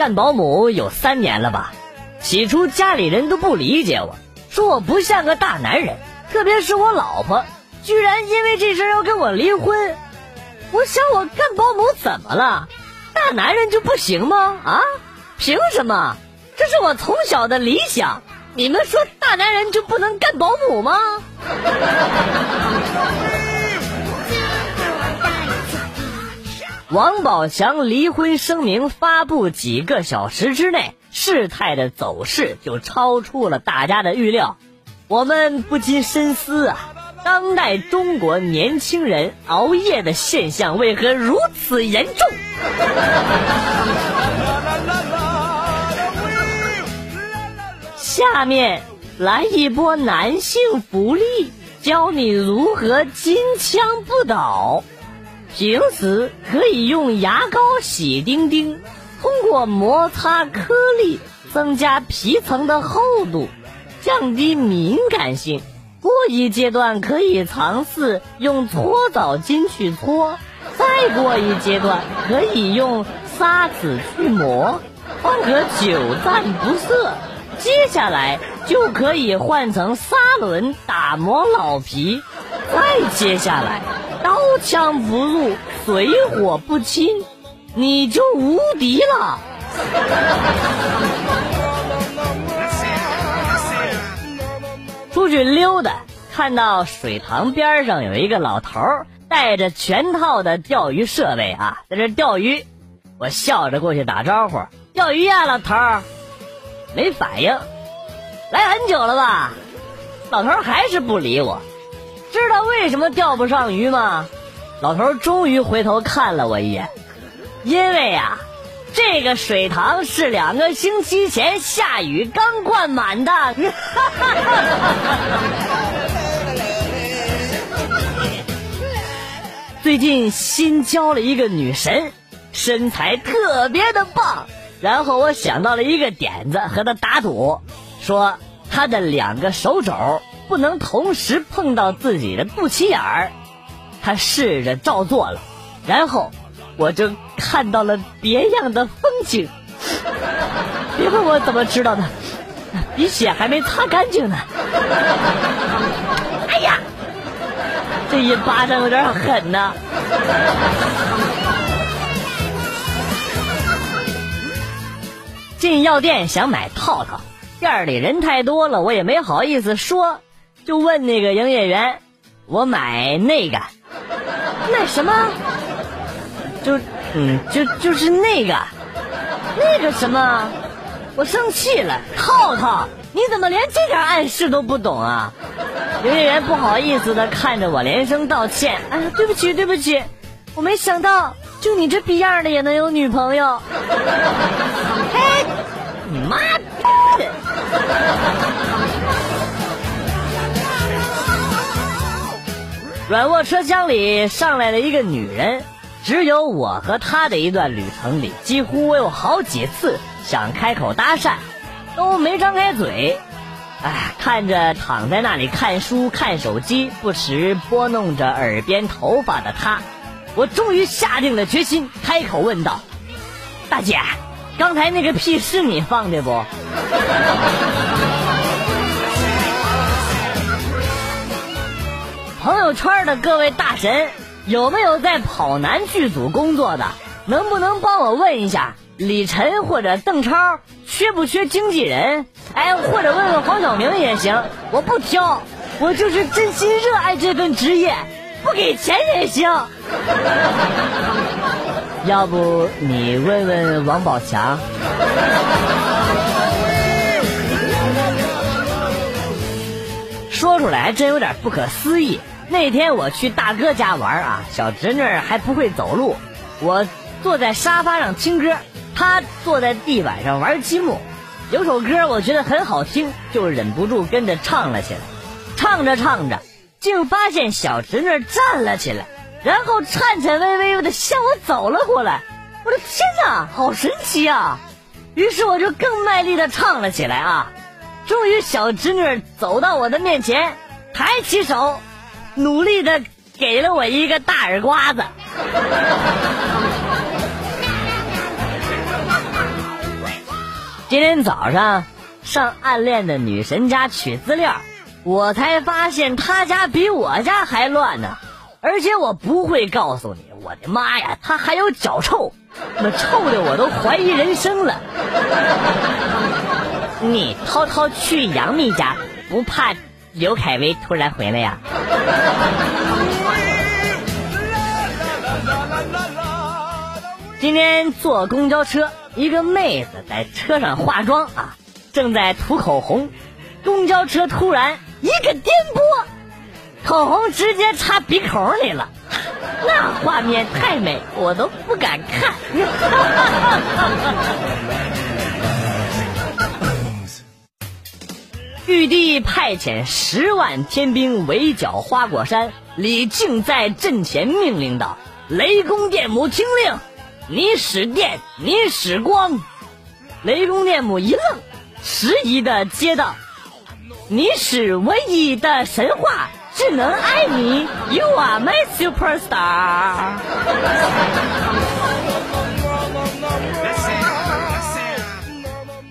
干保姆有三年了吧？起初家里人都不理解我，说我不像个大男人，特别是我老婆，居然因为这事要跟我离婚。我想我干保姆怎么了？大男人就不行吗？啊？凭什么？这是我从小的理想。你们说大男人就不能干保姆吗？王宝强离婚声明发布几个小时之内，事态的走势就超出了大家的预料。我们不禁深思啊，当代中国年轻人熬夜的现象为何如此严重？下面来一波男性福利，教你如何金枪不倒。平时可以用牙膏洗丁丁，通过摩擦颗粒增加皮层的厚度，降低敏感性。过一阶段可以尝试用搓澡巾去搓，再过一阶段可以用砂纸去磨，方可久战不涩。接下来就可以换成砂轮打磨老皮，再接下来。刀枪不入，水火不侵，你就无敌了。出去溜达，看到水塘边上有一个老头带着全套的钓鱼设备啊，在这钓鱼。我笑着过去打招呼：“钓鱼呀，老头儿。”没反应。来很久了吧？老头还是不理我。知道为什么钓不上鱼吗？老头终于回头看了我一眼，因为呀，这个水塘是两个星期前下雨刚灌满的。最近新交了一个女神，身材特别的棒。然后我想到了一个点子，和她打赌，说她的两个手肘。不能同时碰到自己的肚脐眼儿，他试着照做了，然后我就看到了别样的风景。别问我怎么知道的，鼻血还没擦干净呢。哎呀，这一巴掌有点狠呐！进药店想买套套，店里人太多了，我也没好意思说。就问那个营业员：“我买那个，买什么？就嗯，就就是那个，那个什么？我生气了，套套，你怎么连这点暗示都不懂啊？”营业员不好意思的看着我，连声道歉：“哎，对不起，对不起，我没想到，就你这逼样的也能有女朋友。”软卧车厢里上来了一个女人，只有我和她的一段旅程里，几乎我有好几次想开口搭讪，都没张开嘴。哎，看着躺在那里看书、看手机，不时拨弄着耳边头发的她，我终于下定了决心，开口问道：“大姐，刚才那个屁是你放的不？” 圈的各位大神，有没有在跑男剧组工作的？能不能帮我问一下李晨或者邓超缺不缺经纪人？哎，或者问问黄晓明也行，我不挑，我就是真心热爱这份职业，不给钱也行。要不你问问王宝强？说出来还真有点不可思议。那天我去大哥家玩啊，小侄女还不会走路，我坐在沙发上听歌，她坐在地板上玩积木。有首歌我觉得很好听，就忍不住跟着唱了起来。唱着唱着，竟发现小侄女站了起来，然后颤颤巍巍的向我走了过来。我的天哪，好神奇啊！于是我就更卖力的唱了起来啊。终于，小侄女走到我的面前，抬起手。努力的给了我一个大耳刮子，今天早上上暗恋的女神家取资料，我才发现她家比我家还乱呢。而且我不会告诉你，我的妈呀，她还有脚臭，那臭的我都怀疑人生了。你偷偷去杨幂家，不怕刘恺威突然回来呀？今天坐公交车，一个妹子在车上化妆啊，正在涂口红，公交车突然一个颠簸，口红直接插鼻孔里了，那画面太美，我都不敢看。玉帝派遣十万天兵围剿花果山，李靖在阵前命令道：“雷公电母听令。”你使电，你使光，雷公电母一愣，迟疑的接道：“你是唯一的神话，只能爱你，You are my superstar。”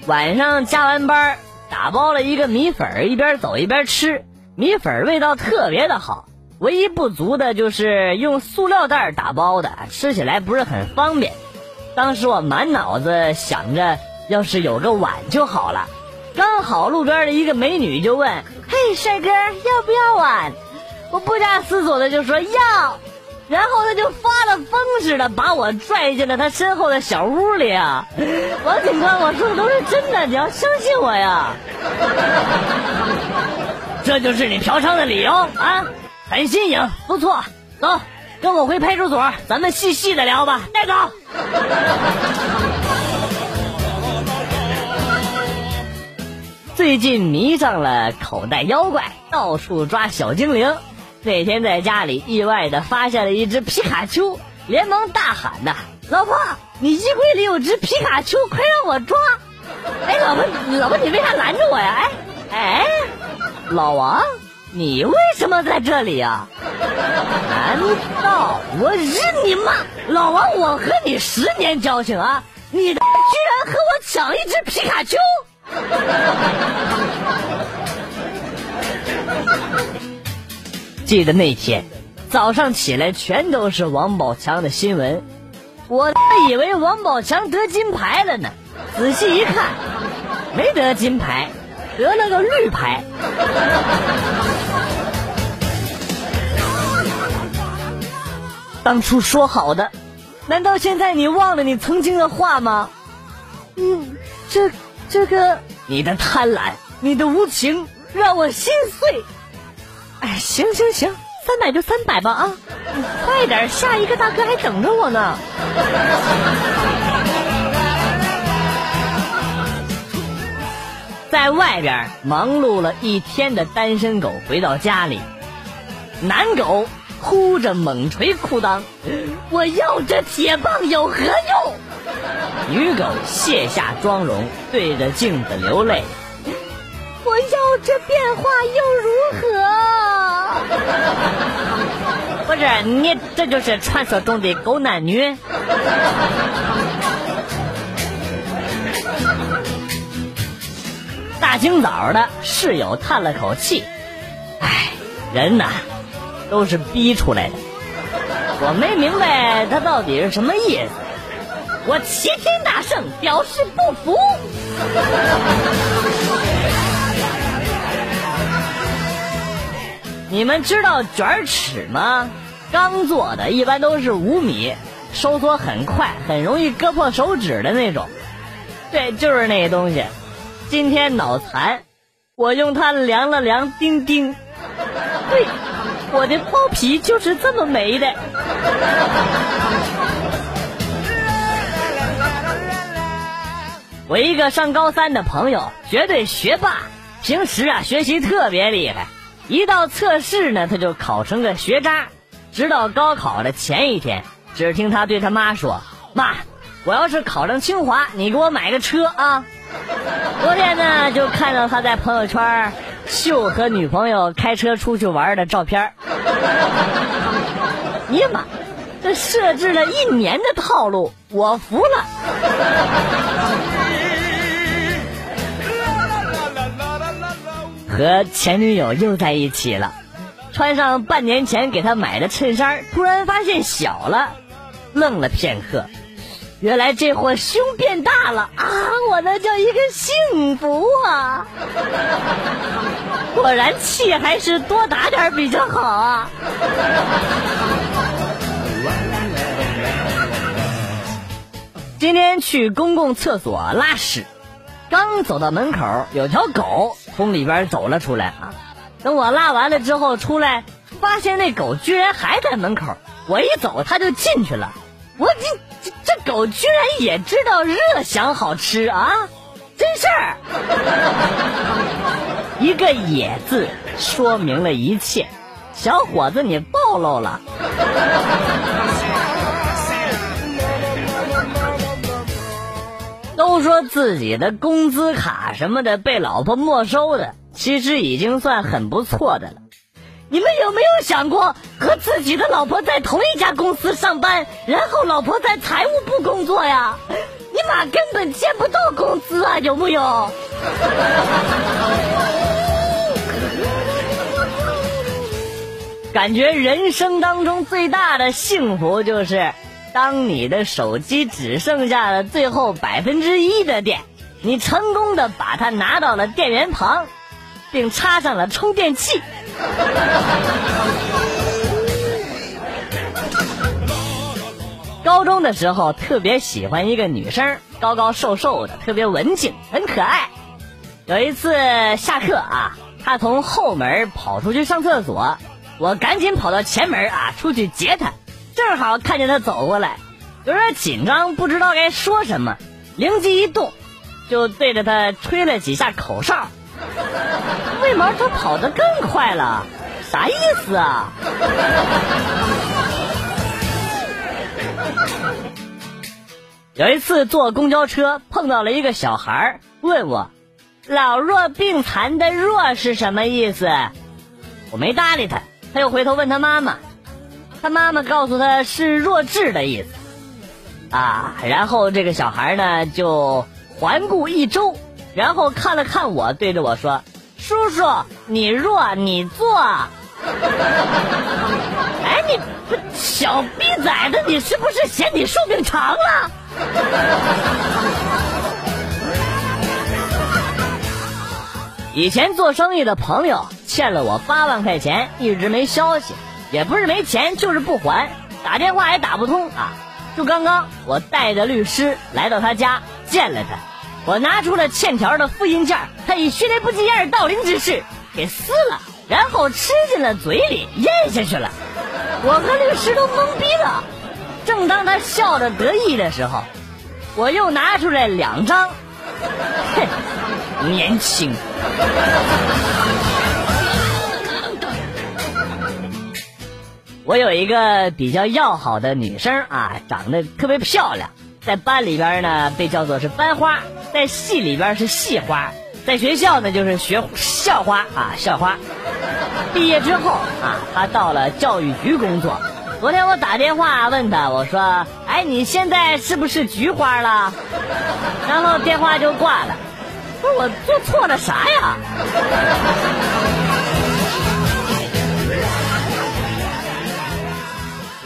晚上加完班，打包了一个米粉，一边走一边吃，米粉味道特别的好。唯一不足的就是用塑料袋打包的，吃起来不是很方便。当时我满脑子想着，要是有个碗就好了。刚好路边的一个美女就问：“嘿，帅哥，要不要碗？”我不假思索的就说要，然后他就发了疯似的把我拽进了他身后的小屋里啊！王警官，我说的都是真的，你要相信我呀！这就是你嫖娼的理由啊！很新颖，不错。走，跟我回派出所，咱们细细的聊吧。带走。最近迷上了口袋妖怪，到处抓小精灵。那天在家里意外的发现了一只皮卡丘，连忙大喊呐：“老婆，你衣柜里有只皮卡丘，快让我抓！”哎，老婆，老婆，你为啥拦着我呀？哎，哎，老王。你为什么在这里呀？难道我日你妈！老王，我和你十年交情啊，你居然和我抢一只皮卡丘！记得那天早上起来，全都是王宝强的新闻，我以为王宝强得金牌了呢，仔细一看，没得金牌。得了个绿牌，当初说好的，难道现在你忘了你曾经的话吗？嗯，这这个，你的贪婪，你的无情，让我心碎。哎，行行行，三百就三百吧啊，快点，下一个大哥还等着我呢。在外边忙碌了一天的单身狗回到家里，男狗哭着猛捶裤裆：“我要这铁棒有何用？”女狗卸下妆容，对着镜子流泪：“我要这变化又如何？”不是你，这就是传说中的狗男女。大清早的，室友叹了口气：“哎，人呐，都是逼出来的。我没明白他到底是什么意思。我齐天大圣表示不服。你们知道卷尺吗？钢做的，一般都是五米，收缩很快，很容易割破手指的那种。对，就是那个东西。”今天脑残，我用它量了量丁丁，对，我的包皮就是这么没的。我一个上高三的朋友，绝对学霸，平时啊学习特别厉害，一到测试呢他就考成个学渣，直到高考的前一天，只听他对他妈说：“妈，我要是考上清华，你给我买个车啊。”昨天呢，就看到他在朋友圈秀和女朋友开车出去玩的照片。尼玛，这设置了一年的套路，我服了。和前女友又在一起了。穿上半年前给他买的衬衫，突然发现小了，愣了片刻。原来这货胸变大了啊！我那叫一个幸福啊！果然气还是多打点比较好啊！今天去公共厕所拉屎，刚走到门口，有条狗从里边走了出来啊！等我拉完了之后出来，发现那狗居然还在门口，我一走它就进去了，我这。这这狗居然也知道热想好吃啊！真事儿，一个“野”字说明了一切。小伙子，你暴露了。都说自己的工资卡什么的被老婆没收的，其实已经算很不错的了。你们有没有想过和自己的老婆在同一家公司上班，然后老婆在财务部工作呀？你妈根本见不到工资啊，有木有？感觉人生当中最大的幸福就是，当你的手机只剩下了最后百分之一的电，你成功的把它拿到了电源旁，并插上了充电器。高中的时候特别喜欢一个女生，高高瘦瘦的，特别文静，很可爱。有一次下课啊，她从后门跑出去上厕所，我赶紧跑到前门啊出去接她，正好看见他走过来，有点紧张，不知道该说什么，灵机一动，就对着他吹了几下口哨。为毛他跑得更快了？啥意思啊？有一次坐公交车碰到了一个小孩，问我“老弱病残”的“弱”是什么意思？我没搭理他，他又回头问他妈妈，他妈妈告诉他是弱智的意思。啊，然后这个小孩呢就环顾一周。然后看了看我，对着我说：“叔叔，你弱，你坐。”哎，你小逼崽子，你是不是嫌你寿命长了？以前做生意的朋友欠了我八万块钱，一直没消息，也不是没钱，就是不还，打电话也打不通啊。就刚刚我带着律师来到他家见了他。我拿出了欠条的复印件，他以迅雷不及掩耳盗铃之势给撕了，然后吃进了嘴里，咽下去了。我和律师都懵逼了。正当他笑着得意的时候，我又拿出来两张，哼，年轻。我有一个比较要好的女生啊，长得特别漂亮。在班里边呢，被叫做是班花；在系里边是系花；在学校呢，就是学校花啊，校花。毕业之后啊，她到了教育局工作。昨天我打电话问她，我说：“哎，你现在是不是菊花了？”然后电话就挂了。不是我做错了啥呀？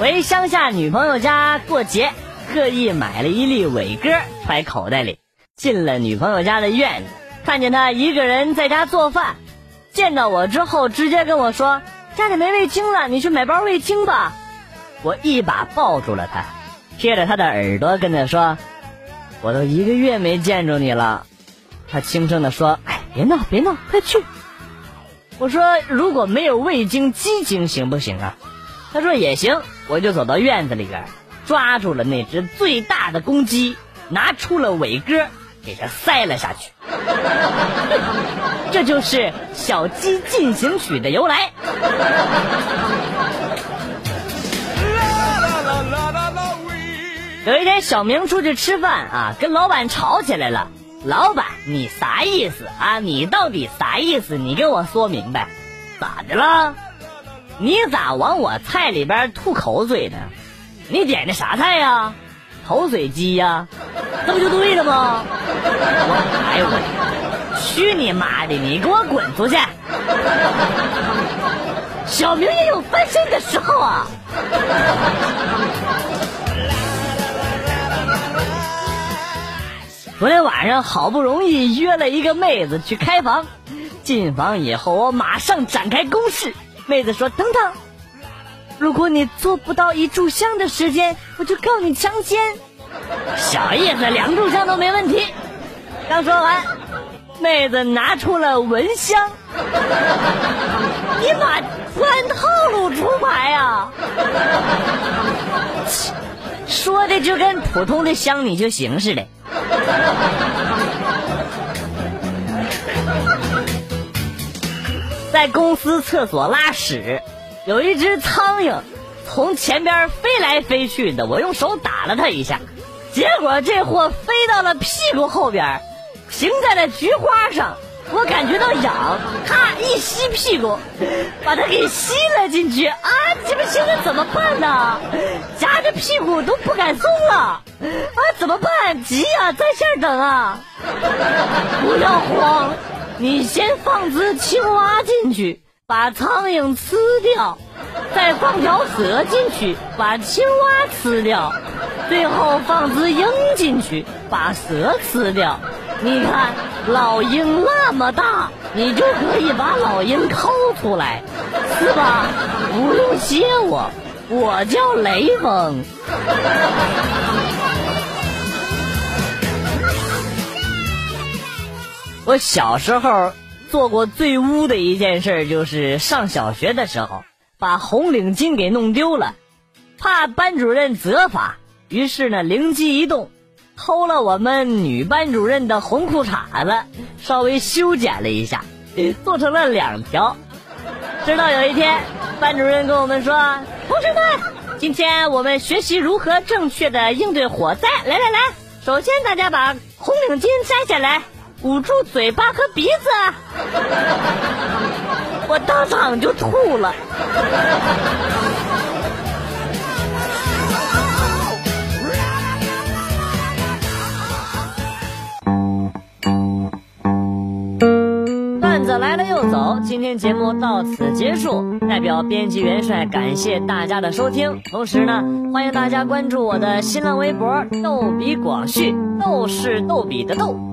回乡下女朋友家过节。特意买了一粒伟哥揣口袋里，进了女朋友家的院子，看见她一个人在家做饭，见到我之后直接跟我说：“家里没味精了，你去买包味精吧。”我一把抱住了他，贴着他的耳朵跟他说：“我都一个月没见着你了。”他轻声的说：“哎，别闹，别闹，快去。”我说：“如果没有味精，鸡精行不行啊？”他说：“也行。”我就走到院子里边。抓住了那只最大的公鸡，拿出了伟哥，给它塞了下去。这就是《小鸡进行曲》的由来。有一天，小明出去吃饭啊，跟老板吵起来了。老板，你啥意思啊？你到底啥意思？你给我说明白，咋的了？你咋往我菜里边吐口水呢？你点的啥菜呀？口水鸡呀，这不就对了吗？我哎呦我，去你妈的！你给我滚出去！小明也有翻身的时候啊。昨天晚上好不容易约了一个妹子去开房，进房以后我马上展开攻势。妹子说：“等等，如果你做不到一炷香的时间，我就告你强奸。”小意思，两炷香都没问题。刚说完，妹子拿出了蚊香。你妈，按套路出牌呀！说的就跟普通的香你就行似的。在公司厕所拉屎，有一只苍蝇从前边飞来飞去的，我用手打了它一下，结果这货飞到了屁股后边，停在了菊花上，我感觉到痒，咔一吸屁股，把它给吸了进去啊！这不现在怎么办呢？夹着屁股都不敢松了啊！怎么办？急啊，在线等啊！不要慌。你先放只青蛙进去，把苍蝇吃掉，再放条蛇进去，把青蛙吃掉，最后放只鹰进去，把蛇吃掉。你看老鹰那么大，你就可以把老鹰抠出来，是吧？不用谢我，我叫雷锋。我小时候做过最污的一件事，就是上小学的时候把红领巾给弄丢了，怕班主任责罚，于是呢灵机一动，偷了我们女班主任的红裤衩子，稍微修剪了一下，做成了两条。直到有一天，班主任跟我们说：“同学们，今天我们学习如何正确的应对火灾。来来来，首先大家把红领巾摘下来。”捂住嘴巴和鼻子，我当场就吐了。段子来了又走，今天节目到此结束。代表编辑元帅感谢大家的收听，同时呢，欢迎大家关注我的新浪微博“逗比广旭”，逗是逗比的逗。